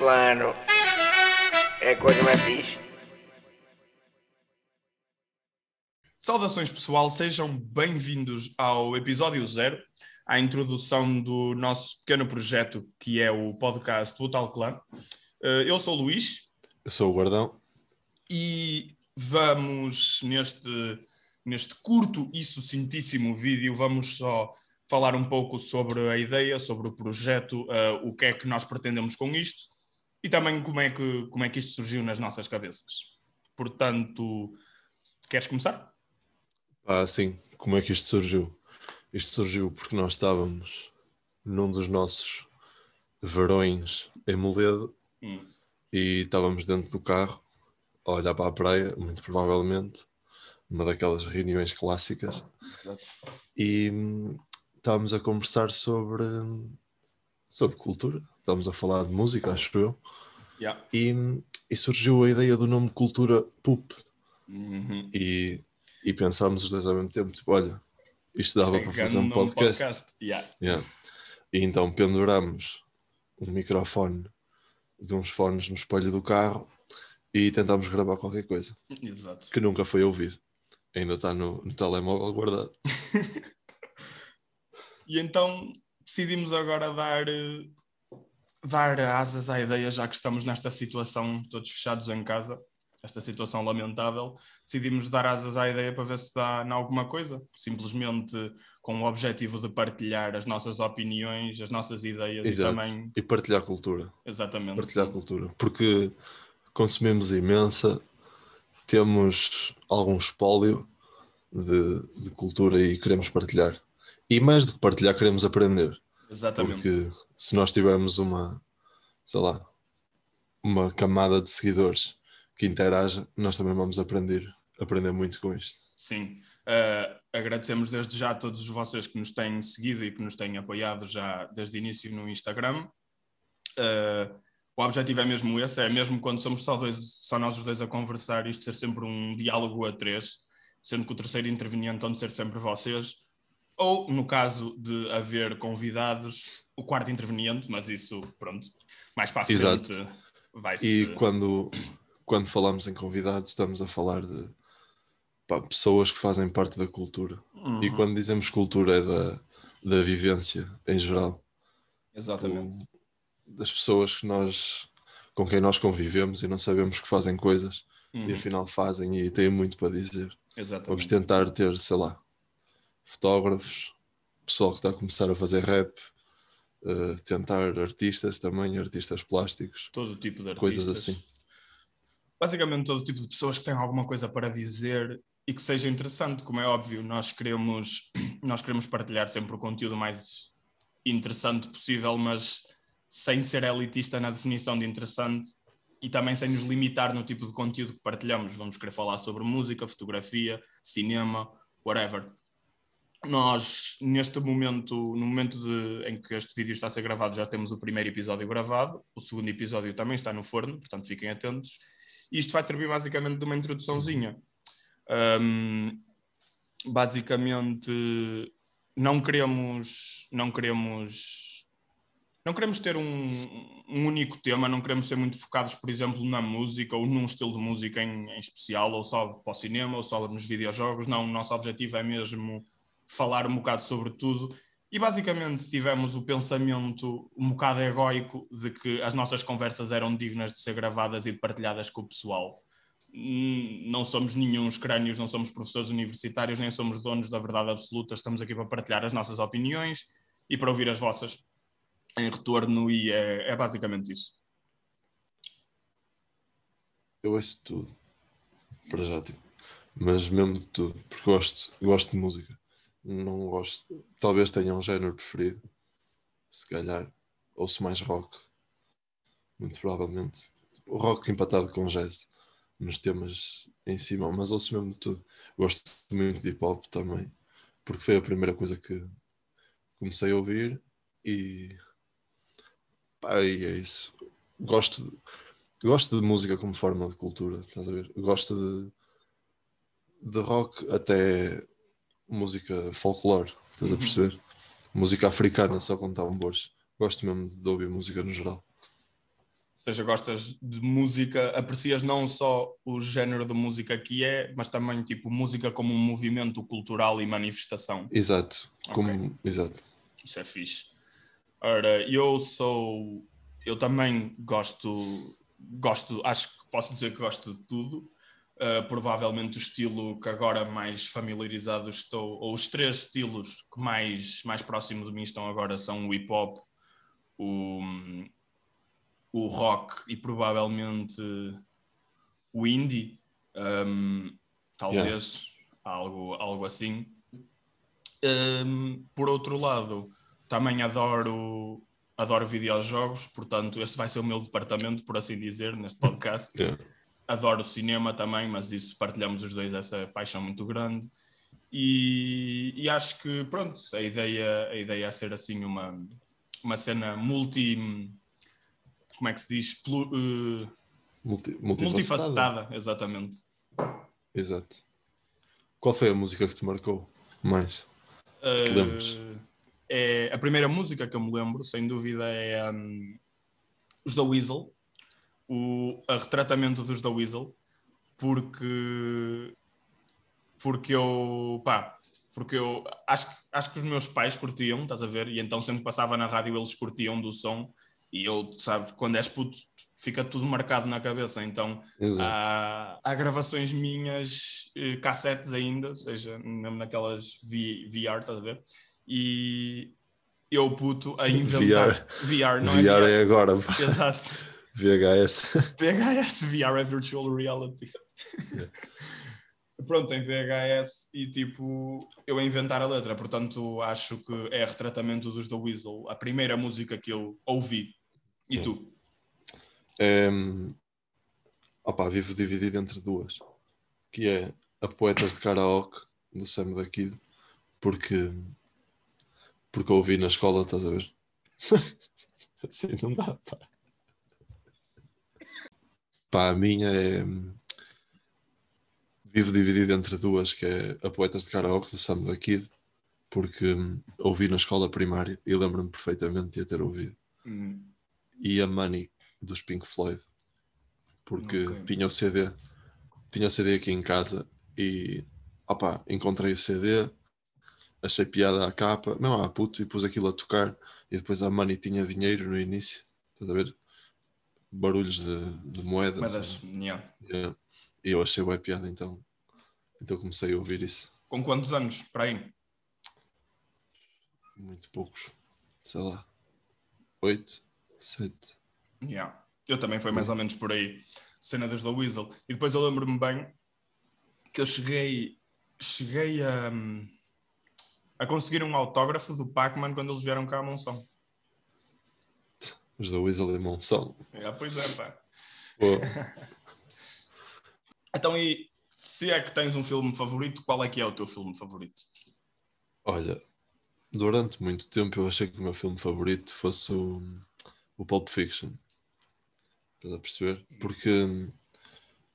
Claro. É a coisa mais fixe. Saudações pessoal, sejam bem-vindos ao episódio zero, à introdução do nosso pequeno projeto que é o podcast Total Clã. Eh, Eu sou o Luís Eu sou o Guardão. e vamos neste, neste curto e sucintíssimo vídeo, vamos só falar um pouco sobre a ideia, sobre o projeto, eh, o que é que nós pretendemos com isto e também como é que, como é que isto surgiu nas nossas cabeças. Portanto, queres começar? Ah, sim. Como é que isto surgiu? Isto surgiu porque nós estávamos num dos nossos verões em Moledo Hum. e estávamos dentro do carro a olhar para a praia, muito provavelmente, uma daquelas reuniões clássicas, Exato. e hum, estávamos a conversar sobre, hum, sobre cultura. Estávamos a falar de música, acho eu, Yeah. e, e surgiu a ideia do nome cultura PUP. Uhum. e, e pensámos os dois ao mesmo tempo, tipo, olha, isto dava Isto é para fazer um num podcast. Yeah. Yeah. E então pendurámos um microfone de uns fones no espelho do carro e tentámos gravar qualquer coisa, Exato. que nunca foi ouvido. Ainda está no, no telemóvel guardado. E então decidimos agora dar, eh, dar asas à ideia, já que estamos nesta situação, todos fechados em casa, esta situação lamentável, decidimos dar asas à ideia para ver se dá em alguma coisa, simplesmente com o objetivo de partilhar as nossas opiniões, as nossas ideias Exato. e também, E partilhar cultura. exatamente, Partilhar cultura. Porque consumimos imensa, temos algum espólio de, de cultura e queremos partilhar. E mais do que partilhar, queremos aprender. exatamente. Porque se nós tivermos uma, sei lá, uma camada de seguidores que interaja, nós também vamos aprender, aprender muito com isto. Sim, Eh, agradecemos desde já a todos vocês que nos têm seguido e que nos têm apoiado já desde o início no Instagram. Eh, o objetivo é mesmo esse, é mesmo quando somos só, dois, só nós os dois a conversar, isto ser sempre um diálogo a três, sendo que o terceiro interveniente onde ser sempre vocês, ou no caso de haver convidados, o quarto interveniente, mas isso, pronto, mais para a Exato. frente vai-se... E quando, quando falamos em convidados, estamos a falar de pá, pessoas que fazem parte da cultura. Uhum, E quando dizemos cultura, é da, da vivência em geral. Exatamente. Do- das pessoas que nós, com quem nós convivemos e não sabemos que fazem coisas e Uhum, afinal fazem e têm muito para dizer. exatamente. Vamos tentar ter, sei lá, fotógrafos, pessoal que está a começar a fazer rap, eh, tentar artistas também, artistas plásticos, todo tipo de artistas. coisas assim. Basicamente todo tipo de pessoas que têm alguma coisa para dizer e que seja interessante, como é óbvio, nós queremos, nós queremos partilhar sempre o conteúdo mais interessante possível, mas sem ser elitista na definição de interessante e também sem nos limitar no tipo de conteúdo que partilhamos. Vamos querer falar sobre música, fotografia, cinema, whatever. Nós, neste momento, no momento de- em que este vídeo está a ser gravado, já temos o primeiro episódio gravado, o segundo episódio também está no forno, portanto fiquem atentos. Isto vai servir basicamente de uma introduçãozinha. Ahm, basicamente, não queremos, não queremos, não queremos ter um, um único tema, não queremos ser muito focados, por exemplo, na música ou num estilo de música em, em especial, ou só para o cinema, ou só nos videojogos. Não, o nosso objetivo é mesmo falar um bocado sobre tudo. E basicamente tivemos o pensamento um bocado egóico de que as nossas conversas eram dignas de ser gravadas e de partilhadas com o pessoal. Hum, Não somos nenhum crânios, não somos professores universitários, nem somos donos da verdade absoluta. Estamos aqui para partilhar as nossas opiniões e para ouvir as vossas em retorno, e é, é basicamente isso. Eu ouço tudo, para já, tipo, mas mesmo de tudo, porque gosto, gosto de música. Não gosto, talvez tenha um género preferido, se calhar, ouço mais rock, muito provavelmente. O rock empatado com jazz, nos temas em cima, mas ouço mesmo de tudo. Gosto muito de hip hop também, porque foi a primeira coisa que comecei a ouvir e pá, é isso. Gosto de, gosto de música como forma de cultura, estás a ver? Gosto de, de rock até música folclore, estás a perceber? Música africana só com tambores. Gosto mesmo de ouvir música no geral. seja, gostas de música, aprecias não só o género de música que é, mas também tipo música como um movimento cultural e manifestação. Exato. Como, exato. Isso é fixe. Ora, eu sou. Eu também gosto. Gosto, acho que posso dizer que gosto de tudo. Uh, provavelmente o estilo que agora mais familiarizado estou, ou os três estilos que mais, mais próximos de mim estão agora são o hip hop, o, o rock e provavelmente o indie, um, talvez yeah. algo, algo assim. Um, por outro lado, também adoro adoro videojogos, portanto, esse vai ser o meu departamento, por assim dizer, neste podcast. Yeah. Adoro cinema também, mas isso partilhamos os dois essa paixão muito grande. E, e acho que, pronto, a ideia, a ideia é ser assim uma, uma cena multi. Como é que se diz? Plu, uh, Multi, multifacetada. multifacetada, exatamente. Exato. Qual foi a música que te marcou mais? Uh, te lembras? É, a primeira música que eu me lembro, sem dúvida, é um, os da Weasel, o a retratamento dos da Weasel, porque porque eu pá, porque eu acho, acho que os meus pais curtiam, estás a ver? E então sempre passava na rádio eles curtiam do som e eu, sabes, quando és puto fica tudo marcado na cabeça, então há, há, gravações minhas, eh, cassetes ainda, seja mesmo naquelas v, VR, estás a ver? E eu puto a inventar VR, VR não VR é VR. é agora. pá. Exato. VHS. VHS, VR é Virtual Reality. Pronto, em VHS e tipo, eu a inventar a letra, portanto acho que é retratamento dos The Weasel, a primeira música que eu ouvi. E É. tu? É, opa, vivo dividido entre duas. Que é a Poetas de Karaoke, do Sam da Kid, porque, porque ouvi na escola, estás a ver? assim não dá, pá. Pá, a minha é. Vivo dividido entre duas, que é a Poetas de Karaoke, do Sam da Kid, porque hum, ouvi na escola primária e lembro-me perfeitamente de a ter ouvido Hum, e a Money dos Pink Floyd porque Ok. tinha o CD tinha o CD aqui em casa e opá, encontrei o CD achei piada à capa não, ah puto, e pus aquilo a tocar e depois a Money tinha dinheiro no início estás a ver? Barulhos de, de moedas Mas, as- yeah. Yeah. e eu achei bem piada então então comecei a ouvir isso Com quantos anos? Para aí? muito poucos sei lá oito, sete Yeah. Eu também foi mais ou menos por aí, cena dos The Weasel. E depois eu lembro-me bem que eu cheguei, cheguei a, a conseguir um autógrafo do Pac-Man quando eles vieram cá a Monção. Os da Weasel e Monção Yeah, pois é, pá. Pô, Então, e se é que tens um filme favorito, qual é que é o teu filme favorito? Olha, durante muito tempo eu achei que o meu filme favorito fosse o, o Pulp Fiction. Estás a perceber? Porque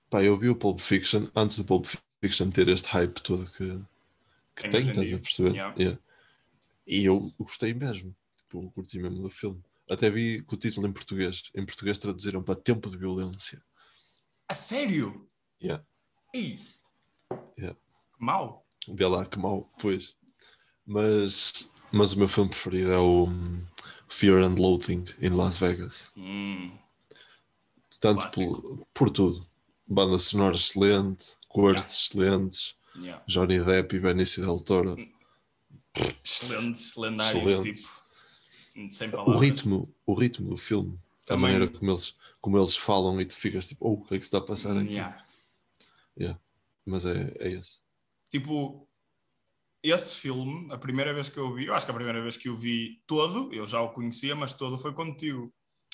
pá, eu vi o Pulp Fiction antes do Pulp Fiction ter este hype todo que, que Tem tem, estás a perceber? Yeah. Yeah. E eu gostei mesmo. Tipo, eu curti mesmo do filme. Até vi com o título em português. Em português traduziram para Tempo de Violência. A sério? Yeah. Ih, Yeah. que mau. Vê lá que mal, pois. Mas, mas o meu filme preferido é o hum, Fear and Loathing em Las Vegas. Hum, Tanto por, por tudo. Banda sonora excelente, cores Yeah. excelentes, yeah. Johnny Depp e Benício Del Toro. Excelentes, lendários, Excelente. tipo, sem O ritmo, o ritmo do filme, a Também- maneira como eles, como eles falam e tu ficas tipo, oh, o que é que se está a passar aqui? Yeah. Mas é, é esse. Tipo, esse filme, a primeira vez que eu vi, eu acho que a primeira vez que eu vi todo, eu já o conhecia, mas todo foi contigo.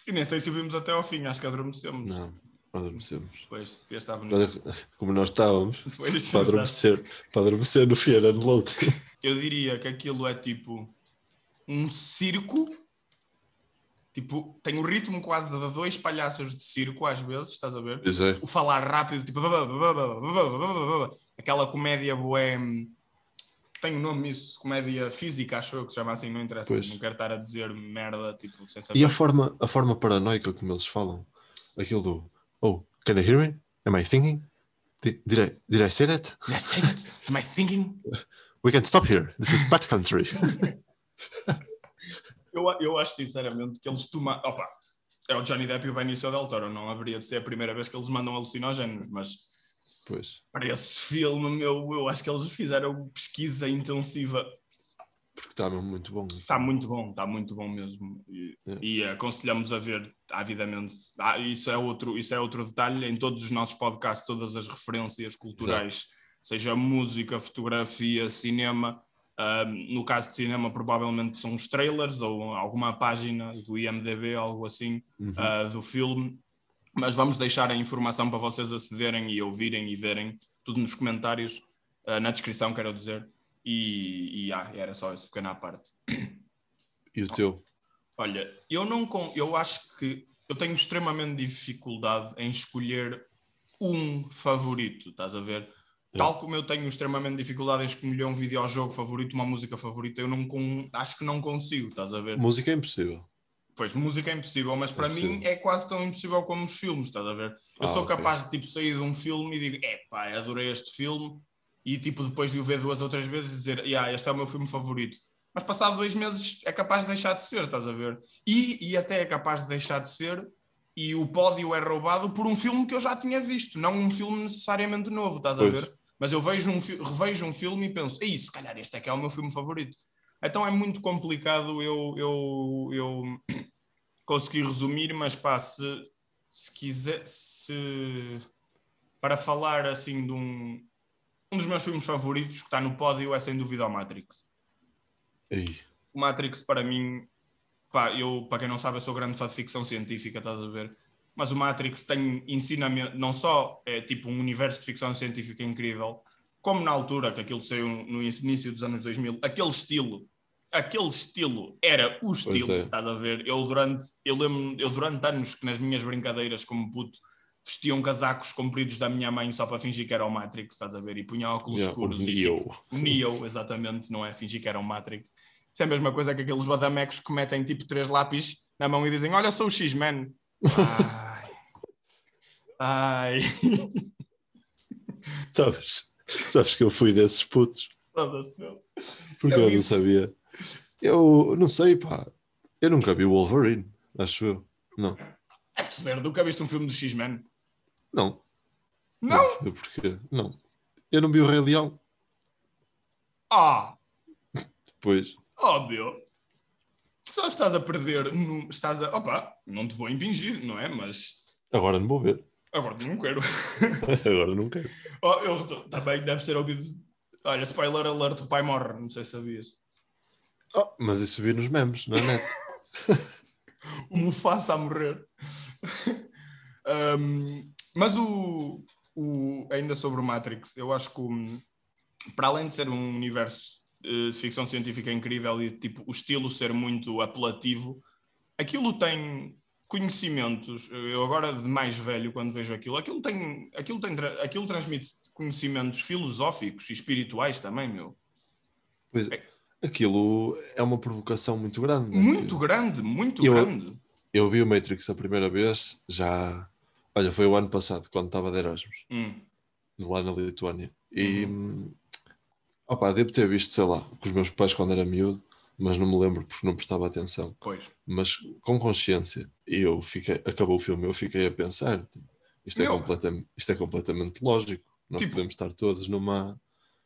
E nem sei se o vimos até ao fim, acho que adormecemos. Não, adormecemos. Pois, bonito. como nós estávamos, Pois, para adormecer, para adormecer no Fear and Loathing. Eu diria que aquilo é tipo um circo. Tipo, tem o ritmo quase de dois palhaços de circo, às vezes, estás a ver? Pois é. o falar rápido, tipo aquela comédia boé. Tem um nome isso, comédia física, acho eu que se chama assim, não interessa. Pois. Não quero estar a dizer merda, tipo, sem saber. E a forma, a forma paranoica como eles falam. aquilo do Oh, can you hear me? Am I thinking? Did, did I did I say that? Did I say it? Am I thinking? We can stop here. This is bad country. Eu, eu acho sinceramente que eles tomam. Opa, é o Johnny Depp e o Benicio Del Toro, não haveria de ser a primeira vez que eles mandam alucinógenos, mas pois, para esse filme, meu, eu acho que eles fizeram pesquisa intensiva. porque está muito bom. Está muito bom, está muito bom mesmo. E, É. e aconselhamos a ver avidamente. Ah, isso, é outro, isso é outro detalhe. Em todos os nossos podcasts, todas as referências culturais, seja música, fotografia, cinema. No caso de cinema, provavelmente são os trailers ou alguma página do IMDB, algo assim, Uhum. ah, do filme. Mas vamos deixar a informação para vocês acederem e ouvirem e verem tudo nos comentários, ah, na descrição, quero dizer. E, e ah, era só essa pequena parte. E o teu? Olha, eu não com, eu acho que eu tenho extremamente dificuldade em escolher um favorito, estás a ver? Tal como eu tenho extremamente dificuldade em escolher um videojogo favorito, uma música favorita, eu não com, acho que não consigo, estás a ver? Música é impossível. Pois, música é impossível, mas para Impossível. mim é quase tão impossível como os filmes, estás a ver? Eu Ah, sou ok. capaz de tipo sair de um filme e digo, epá, adorei este filme, e tipo depois de o ver duas ou três vezes dizer, yeah, este é o meu filme favorito. Mas passado dois meses é capaz de deixar de ser, estás a ver? E, e até é capaz de deixar de ser, e o pódio é roubado por um filme que eu já tinha visto, não um filme necessariamente novo, estás a Pois. ver? Mas eu vejo um, revejo um filme e penso, ei, se calhar este é que é o meu filme favorito. Então é muito complicado eu, eu, eu consegui resumir, mas pá, se, se quiser, se para falar assim de um, um dos meus filmes favoritos que está no pódio é sem dúvida o Matrix. Ei, O Matrix para mim, pá, eu para quem não sabe, eu sou grande fã de ficção científica, estás a ver? Mas o Matrix tem ensinamento, não só é tipo um universo de ficção científica incrível, como na altura que aquilo saiu no início dos anos 2000, aquele estilo, aquele estilo era o estilo, é. estás a ver? Eu durante, eu lembro, eu durante anos que nas minhas brincadeiras como puto vestiam casacos compridos da minha mãe só para fingir que era o Matrix, estás a ver? E punha óculos yeah, o escuros e Neo. tipo, o Neo, exatamente, não é? Fingir que era um Matrix. Isso é a mesma coisa que aqueles badamecos que metem tipo três lápis na mão e dizem: Olha, sou o X-Men. Ai. Ai. Sabes? Sabes que eu fui desses putos. Porque É eu não sabia. Eu não sei, pá. Eu nunca vi o Wolverine, acho eu. Não. É ser, nunca viste um filme do X-Men? Não. Não? sei porquê. Não. Eu não vi o Rei Leão. Ah, Depois. óbvio. Só estás a perder. no- estás a. Opa, não te vou impingir, não é? Mas Agora não vou ver. agora não quero. Agora não quero. Oh, eu também deve ser ouvido. Olha, spoiler alert: o pai morre. Não sei se sabias. Oh, mas isso vi nos memes, na net. o Mufasa a morrer. Um, mas o, o- ainda sobre o Matrix, eu acho que o- para além de ser um universo de ficção científica incrível e tipo o estilo ser muito apelativo, aquilo tem conhecimentos. Eu agora de mais velho quando vejo aquilo, aquilo tem, aquilo tem, aquilo transmite conhecimentos filosóficos e espirituais também, meu. Pois, aquilo é uma provocação muito grande. né? Muito grande, muito Eu- grande. Eu vi o Matrix a primeira vez, já. Olha, foi o ano passado, quando estava de Erasmus, Hum. lá na Lituânia. E. hum, Opa, devo ter visto, sei lá, com os meus pais quando era miúdo, mas não me lembro porque não prestava atenção. Pois. Mas com consciência, e eu fiquei. Acabou o filme, eu fiquei a pensar: tipo, isto, é completam, isto é completamente lógico. Nós Tipo, podemos estar todos numa,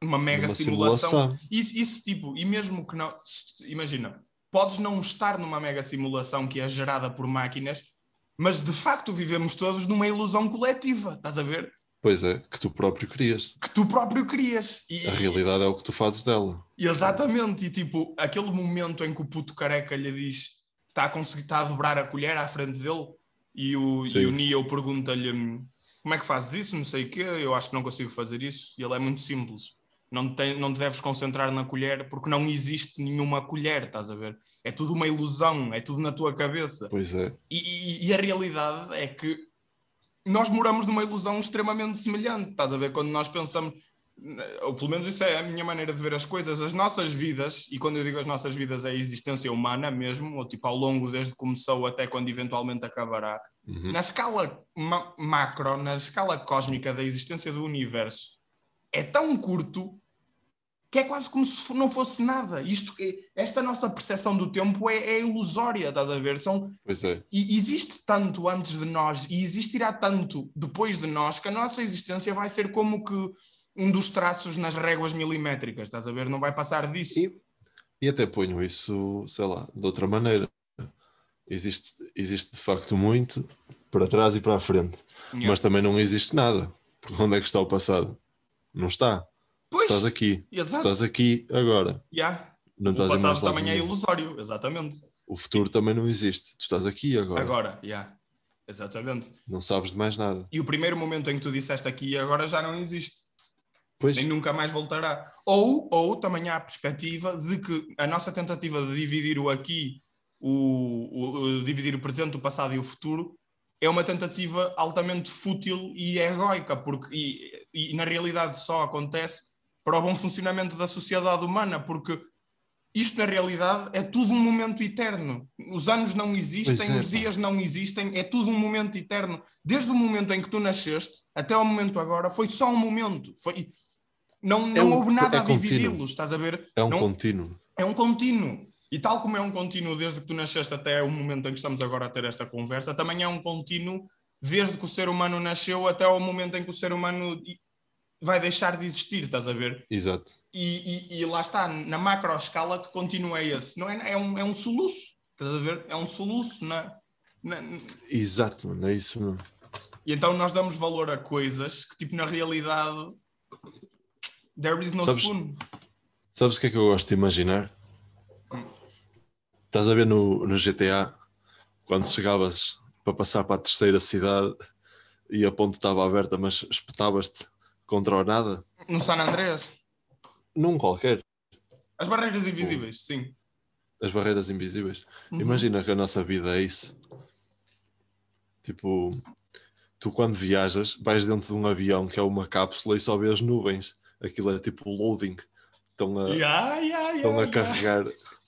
Uma mega numa simulação. simulação. Isso, isso, tipo, e mesmo que não. Imagina, podes não estar numa mega simulação que é gerada por máquinas, mas de facto vivemos todos numa ilusão coletiva, estás a ver? Pois é, que tu próprio crias. Que tu próprio crias. E, A realidade é o que tu fazes dela. exatamente, e tipo, aquele momento em que o puto careca lhe diz está a conseguir, está a dobrar a colher à frente dele, e o, Sim. e o Neo pergunta-lhe como é que fazes isso, não sei o quê, eu acho que não consigo fazer isso, e ele é muito simples. Não te, não te deves concentrar na colher porque não existe nenhuma colher, estás a ver? É tudo uma ilusão, é tudo na tua cabeça. Pois é. E, e- e a realidade é que nós moramos numa ilusão extremamente semelhante, estás a ver? Quando nós pensamos, ou pelo menos isso é a minha maneira de ver as coisas, as nossas vidas, e quando eu digo as nossas vidas é a existência humana mesmo, ou tipo ao longo desde que começou até quando eventualmente acabará, Uhum. na escala ma- macro, na escala cósmica da existência do universo, é tão curto que é quase como se não fosse nada. Isto, esta nossa percepção do tempo é, é ilusória, estás a ver? São, Pois é, e existe tanto antes de nós e existirá tanto depois de nós que a nossa existência vai ser como que um dos traços nas réguas milimétricas, estás a ver? Não vai passar disso. E- e até ponho isso, sei lá, de outra maneira. Existe, existe de facto muito para trás e para a frente, Yeah. mas também não existe nada. Porque onde é que está o passado? Não está. Pois, Estás aqui. exato. Estás aqui agora. Yeah. Não O passado também é ilusório, exatamente. O futuro também não existe. Tu estás aqui agora. Agora, yeah. exatamente. Não sabes de mais nada. E o primeiro momento em que tu disseste aqui e agora já não existe. Pois, nem nunca mais voltará. Ou, ou também há a perspectiva de que a nossa tentativa de dividir o aqui, o, o- o- dividir o presente, o passado e o futuro, é uma tentativa altamente fútil e egóica, porque e, e na realidade só acontece para o bom funcionamento da sociedade humana, porque isto na realidade é tudo um momento eterno. Os anos não existem, é, os dias não existem, é tudo um momento eterno. Desde o momento em que tu nasceste até ao momento agora, foi só um momento. Foi... Não, não um- houve nada é a dividi-los, estás a ver? é um não, contínuo. é um contínuo. E tal como é um contínuo desde que tu nasceste até o momento em que estamos agora a ter esta conversa, também é um contínuo desde que o ser humano nasceu até ao momento em que o ser humano vai deixar de existir, estás a ver? Exato. E, e- e lá está, na macro escala que continua esse. Não é, é, um, é um soluço, estás a ver? É um soluço na, na- Exato, mano. É isso mesmo. E então nós damos valor a coisas que, tipo, na realidade, there is no Sabes- spoon. Sabes o que é que eu gosto de imaginar? Estás a ver no, no GTA, quando chegavas para passar para a terceira cidade e a ponte estava aberta, mas espetavas-te contra o nada? No San Andreas. Num qualquer. As barreiras invisíveis, sim. As barreiras invisíveis. Uhum. Imagina que a nossa vida é isso. Tipo, tu quando viajas, vais dentro de um avião que é uma cápsula e só vês nuvens. Aquilo é tipo loading. Estão a, Yeah, yeah, estão a yeah, yeah. carregar,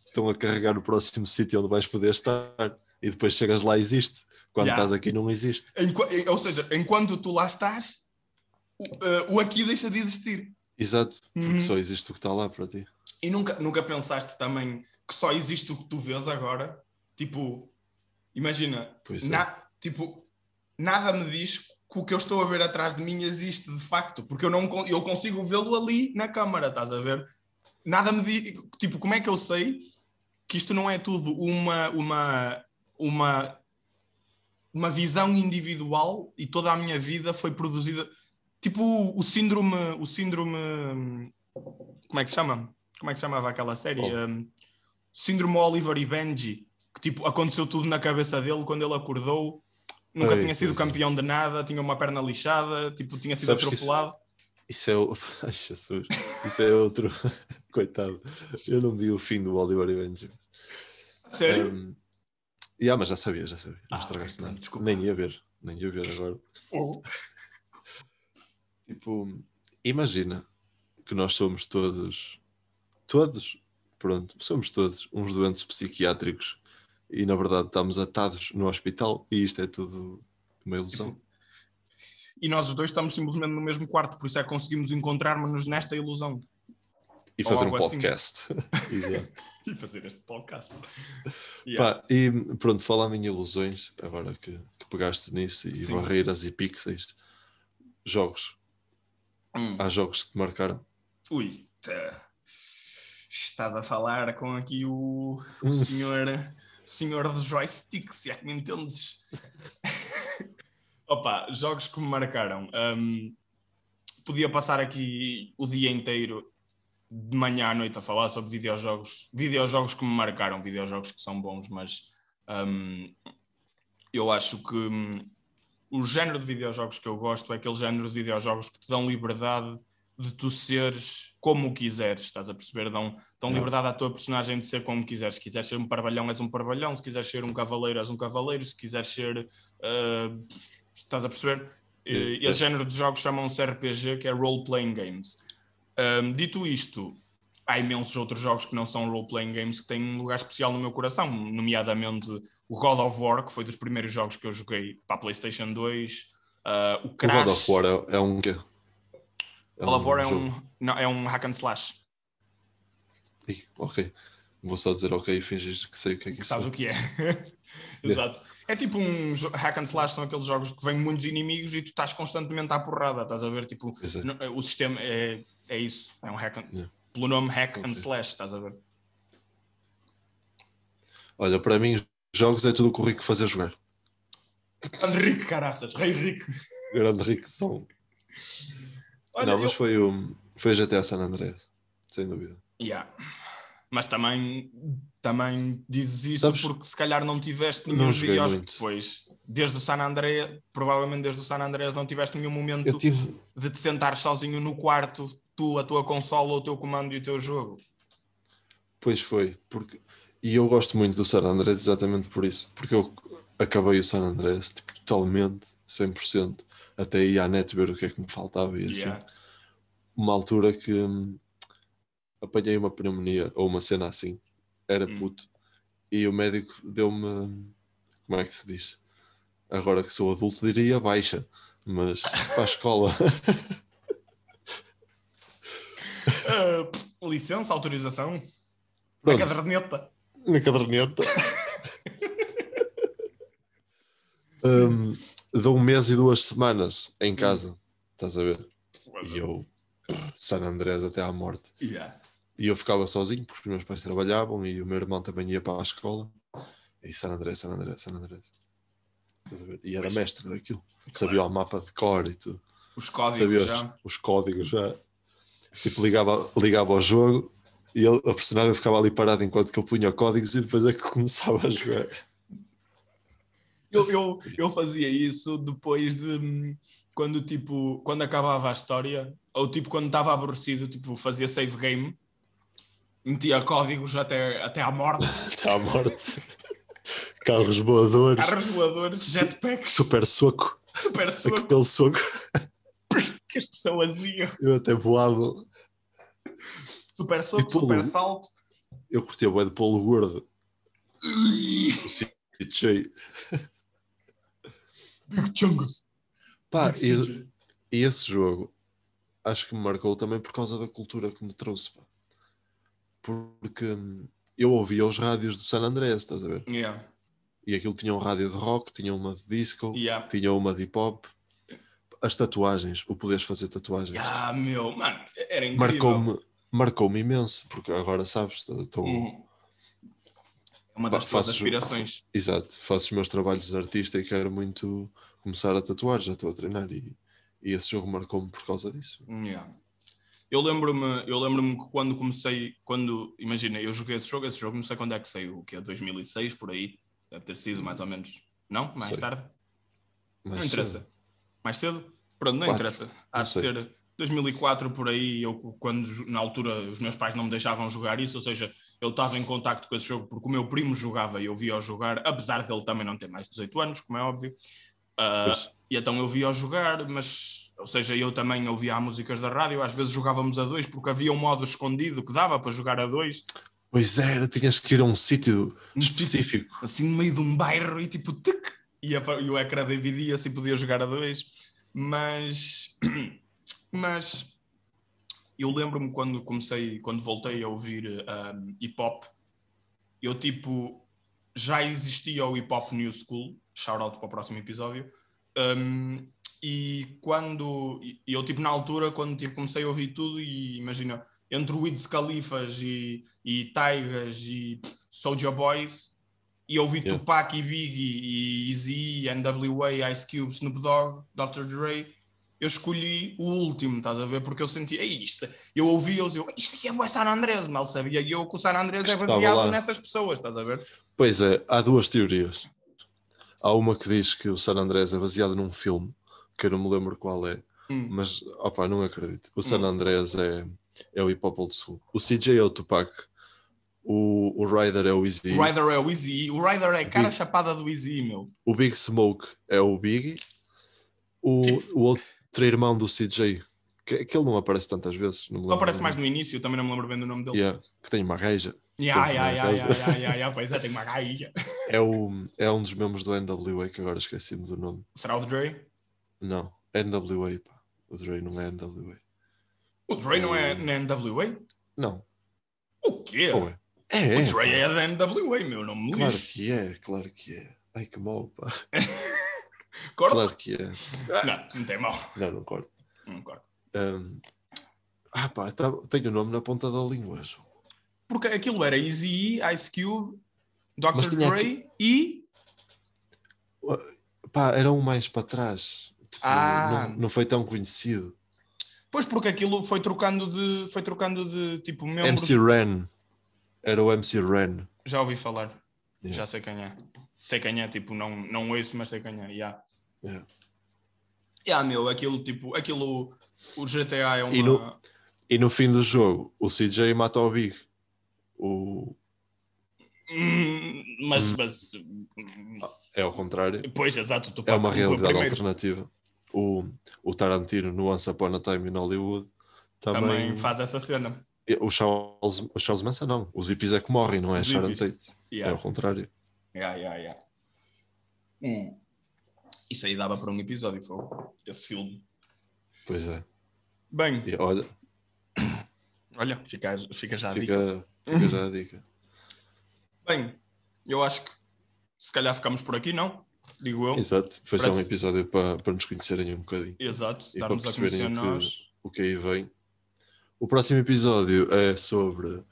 estão a carregar o próximo sítio onde vais poder estar. E depois chegas lá e existe. Quando Yeah. estás aqui não existe. Enqu- ou seja, enquanto tu lá estás, o, eh, o aqui deixa de existir. Exato, porque Uhum. só existe o que está lá para ti. E nunca, nunca pensaste também que só existe o que tu vês agora? Tipo, imagina, é. na- tipo, nada me diz que o que eu estou a ver atrás de mim existe de facto, porque eu, não, eu consigo vê-lo ali na câmara, estás a ver? Nada me diz, tipo, como é que eu sei que isto não é tudo uma, uma, uma, uma visão individual e toda a minha vida foi produzida, tipo o síndrome, o síndrome, como é que se chama? Como é que se chamava aquela série? Qual? Um, síndrome Oliver e Benji, que tipo aconteceu tudo na cabeça dele quando ele acordou. Nunca tinha sido é. campeão de nada, tinha uma perna lixada, tipo, tinha sido Sabes atropelado. Isso é, o... Ai, Jesus. Isso é outro. Coitado. Eu não vi o fim do Oliver e Benji. Sério? Um, yeah, mas já sabia, já sabia. Não Ah, estragaste ok, nada. desculpa. Nem ia ver. Nem ia ver agora. Tipo, imagina que nós somos todos, todos, pronto, somos todos uns doentes psiquiátricos e na verdade estamos atados no hospital e isto é tudo uma ilusão. E nós os dois estamos simplesmente no mesmo quarto, por isso é que conseguimos encontrar-nos nesta ilusão. E fazer um assim. podcast. Exato. E fazer este podcast. Yeah. Pá, e pronto, falando em ilusões, agora que, que pegaste nisso, e Sim. barreiras e pixels, jogos. Hum. Há jogos que te marcaram. Ui, tá. estás a falar com aqui o, o Hum. senhor, senhor do joystick, se é que me entendes. Opa, jogos que me marcaram. Hum, podia passar aqui o dia inteiro, de manhã à noite, a falar sobre videojogos. Videojogos que me marcaram, videojogos que são bons, mas hum, eu acho que hum, o género de videojogos que eu gosto é aquele género de videojogos que te dão liberdade de tu seres como quiseres, estás a perceber? Dão, dão Não. liberdade à tua personagem de ser como quiseres. Se quiseres ser um parvalhão, és um parvalhão. Se quiseres ser um cavaleiro, és um cavaleiro. Se quiseres ser. ah, estás a perceber? É, Esse é. género de jogos chamam-se RPG, que é Role Playing Games. Um, dito isto, há imensos outros jogos que não são role-playing games que têm um lugar especial no meu coração, nomeadamente o God of War, que foi dos primeiros jogos que eu joguei para a PlayStation 2, uh, o Crash. O God of War é, é um quê? É God of War é um, não, é um hack and slash. Ih, ok. Vou só dizer ok e fingir que sei o que é que, que sabes o que é. Exato. É tipo um hack and slash, são aqueles jogos que vêm muitos inimigos e tu estás constantemente à porrada, estás a ver? Tipo, no, o sistema é, é isso, é um hack and, yeah. Pelo nome hack and slash, estás a ver? Olha, para mim, jogos é tudo o que o Rico fazia jogar. Grande Rico, caraças, Rei Rico. Grande Rico são. Olha, Não, mas eu... foi o foi GTA San Andreas, sem dúvida. Yeah. Mas também, também dizes isso Sabes, porque se calhar não tiveste nenhum vídeo depois. Desde o San Andreas, provavelmente desde o San Andreas não tiveste nenhum momento tive... de te sentar sozinho no quarto, tu, a tua consola, o teu comando e o teu jogo. Pois foi, porque e eu gosto muito do San Andreas exatamente por isso, porque eu acabei o San Andreas tipo, totalmente, 100%, até ir à net ver o que é que me faltava e assim. Yeah. Uma altura que hum, apanhei uma pneumonia ou uma cena assim, era hum. puto, e o médico deu-me, como é que se diz? Agora que sou adulto diria baixa, mas para a escola. uh, licença, autorização? Pronto. Na caderneta. Na caderneta. um, de um mês e duas semanas em casa, estás a ver? E eu, San Andrés até à morte. Yeah. E eu ficava sozinho, porque os meus pais trabalhavam e o meu irmão também ia para a escola. E San Andrés, San Andrés, San Andrés. E era mestre daquilo. Claro. Sabia o mapa de cor e tudo. Os códigos Sabia já. Os, os códigos já. Tipo, ligava, ligava ao jogo e ele, a personagem ficava ali parado enquanto que eu punha códigos e depois é que começava a jogar. Eu, eu, eu fazia isso depois de quando tipo quando acabava a história ou tipo quando estava aborrecido tipo fazia save game metia códigos até, até à morte. até à morte. Carros voadores. Carros voadores, jetpacks. Super soco. Super soco. Aquele soco. Pessoas iam. Eu até voava. Super soco, super salto. Eu curti o de polo gordo. o CJ. Big Chungus. Pá, e, e, esse jogo acho que me marcou também por causa da cultura que me trouxe. Pá porque hum, eu ouvia os rádios do San Andrés, estás a ver? Yeah. E aquilo tinha um rádio de rock, tinha uma de disco, yeah. tinha uma de hip hop. As tatuagens, o poderes fazer tatuagens. Ah, meu, mano, era incrível. Marcou-me marcou imenso, porque agora sabes, estou. Uhum. É uma das tuas aspirações. Exato, faço os meus trabalhos de artista e quero muito começar a tatuar, já estou a treinar e, e esse jogo marcou-me por causa disso. Yeah. Eu lembro-me, eu lembro-me que quando comecei, quando, imagina, eu joguei esse jogo, esse jogo não sei quando é que saiu, o que é 2006 por aí, deve ter sido mais ou menos. Não? Mais sei. tarde? Mais não interessa. Cedo. Mais cedo? Pronto, não Quatro. interessa. Há de ser 2004 por aí, eu quando na altura os meus pais não me deixavam jogar isso, ou seja, eu estava em contacto com esse jogo porque o meu primo jogava e eu via-o jogar, apesar dele também não ter mais de 18 anos, como é óbvio. Uh, e então eu via-o jogar, mas ou seja, eu também ouvia músicas da rádio, às vezes jogávamos a dois porque havia um modo escondido que dava para jogar a dois. Pois era, tinhas que ir a um sítio um específico. Sítio, assim no meio de um bairro e tipo, tic, e, a, e o ecrã dividia-se e podia jogar a dois. Mas, mas eu lembro-me quando comecei, quando voltei a ouvir um, hip hop, eu tipo, já existia o hip hop New School, shout out para o próximo episódio. Um, e quando eu tipo na altura quando tipo, comecei a ouvir tudo e imagina entre o Wiz Khalifas e, e Taigas e Soulja Boys e ouvi yeah. Tupac e Biggie e Easy, NWA, Ice Cube, Snoop Dogg, Dr. Dre eu escolhi o último, estás a ver? Porque eu senti, isto, eu ouvi, eu dizia, isto aqui é o San Andrés, mal sabia eu que o San Andrés é baseado lá. nessas pessoas, estás a ver? Pois é, há duas teorias. Há uma que diz que o San Andrés é baseado num filme que eu não me lembro qual é, hum. mas opa, não acredito. O San hum. Andreas é, é o hip hop old school. O CJ é o Tupac. O, o Ryder é o Easy. O Ryder é o Easy. O Ryder é a cara Big... chapada do Easy, meu. O Big Smoke é o Biggie. O, tipo... o outro irmão do CJ, Que, que ele não aparece tantas vezes. Não aparece mais no início, também não me lembro bem do nome dele. Yeah, que tem uma gaja. Yeah, yeah, yeah, yeah, yeah, yeah, yeah, pois é, tem uma gaia. É, o, é um dos membros do NWA que agora esqueci-me do nome. Será o Dre? Não, NWA, pá. O Dre não é NWA. O Dre não é na NWA? Não. O quê? Ou é? É, é. o Dre pá. é da NWA, meu, não me Claro lixe. que é, claro que é. Ai que mal, pá. Corta? Claro que é. Não, não tem mal. Não, não corto. Não corta. Um, ah, pá, tá, tenho o nome na ponta da língua. João. Porque aquilo era Easy Ice Cube, Dr. Dre e. Pá, era um mais para trás. Tipo, Ah. não, não foi tão conhecido. Pois porque aquilo foi trocando de. Foi trocando de tipo membros. MC Ren. Era o MC Ren. Já ouvi falar. Yeah. Já sei quem é. Sei quem é, tipo, não, não ouço, mas sei quem é. Yeah. Yeah. Yeah, meu, aquilo tipo. Aquilo. O GTA é uma. E no- E no fim do jogo, o CJ mata o Big. O... Hum, mas, Hum. mas. É ao contrário. Pois, exato. Tu É uma realidade primeiro. alternativa. O, o Tarantino no Once Upon a Time in Hollywood também. Também faz essa cena. O, Charles, o Charles Manson não. Os hippies é que morrem, não é? Os Sharon. Tate. É Yeah. ao contrário. Yeah, yeah, yeah. Hum. Isso aí dava para um episódio, foi esse filme. Pois é. Bem, E olha, olha, fica, fica já a dica. fica, fica já a dica. Bem, eu acho que se calhar ficamos por aqui, não? Digo eu. Exato. Foi só um Parece- episódio para, para nos conhecerem um bocadinho. Exato, E darmos para a conhecer que- nós. o que aí vem. O próximo episódio é sobre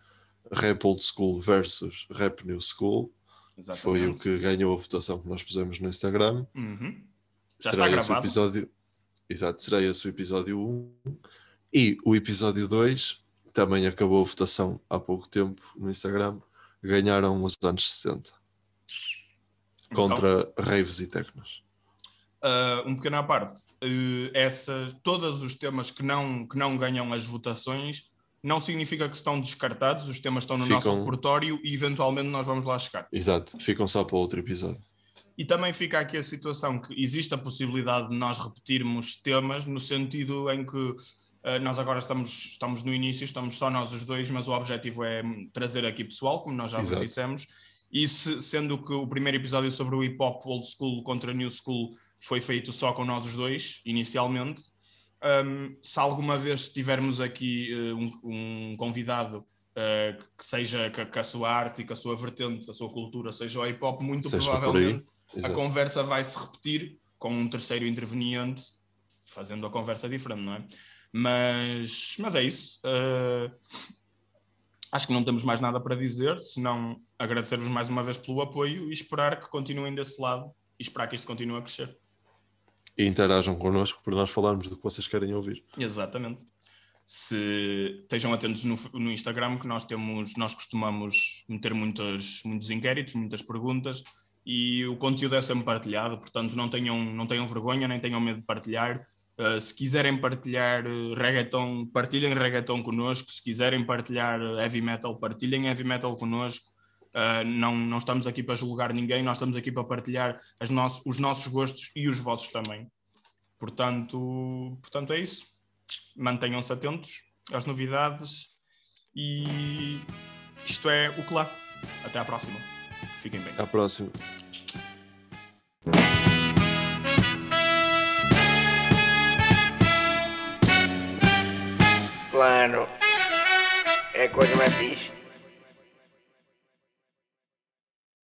Rap Old School versus Rap New School. Exatamente. Foi o que ganhou a votação que nós pusemos no Instagram. Uhum. Já será está esse o gravado. episódio. Exato, será esse o episódio 1. E o episódio 2 também acabou a votação há pouco tempo no Instagram. Ganharam os anos 60 Então, contra raves e tecnos. Ah, um pequeno à parte. Uh, essa, todos os temas que não, que não ganham as votações não significa que estão descartados, os temas estão no nosso Ficam- repertório e eventualmente nós vamos lá chegar. Exato, ficam só para outro episódio. E também fica aqui a situação que existe a possibilidade de nós repetirmos temas no sentido em que eh, nós agora estamos, estamos no início, estamos só nós os dois, mas o objetivo é hum, trazer aqui pessoal, como nós já vos dissemos. E se- sendo que o primeiro episódio sobre o hip hop old school contra new school foi feito só com nós os dois, inicialmente, hum, se alguma vez tivermos aqui eh, um, um convidado eh, que seja que, que a sua arte e que a sua vertente, a sua cultura seja o hip hop, muito Seja provavelmente a conversa vai se repetir com um terceiro interveniente, fazendo a conversa diferente, não é? Mas, mas é isso. Uh, acho que não temos mais nada para dizer, senão agradecer-vos mais uma vez pelo apoio e esperar que continuem desse lado e esperar que isto continue a crescer. E interajam connosco para nós falarmos do que vocês querem ouvir. Exatamente. Se estejam atentos no, no Instagram, que nós temos, nós costumamos meter muitos, muitos inquéritos, muitas perguntas e o conteúdo é sempre partilhado, portanto não tenham, não tenham vergonha, nem tenham medo de partilhar. Uh, se quiserem partilhar uh, reggaeton, partilhem reggaeton connosco. Se quiserem partilhar uh, heavy metal, partilhem heavy metal connosco. Uh, não, não estamos aqui para julgar ninguém, nós estamos aqui para partilhar as nossos, os nossos gostos e os vossos também. Portanto, portanto é isso. Mantenham-se atentos às novidades e isto é o que lá. Até à próxima. Fiquem bem. Até à próxima. Claro. É a coisa mais fixe.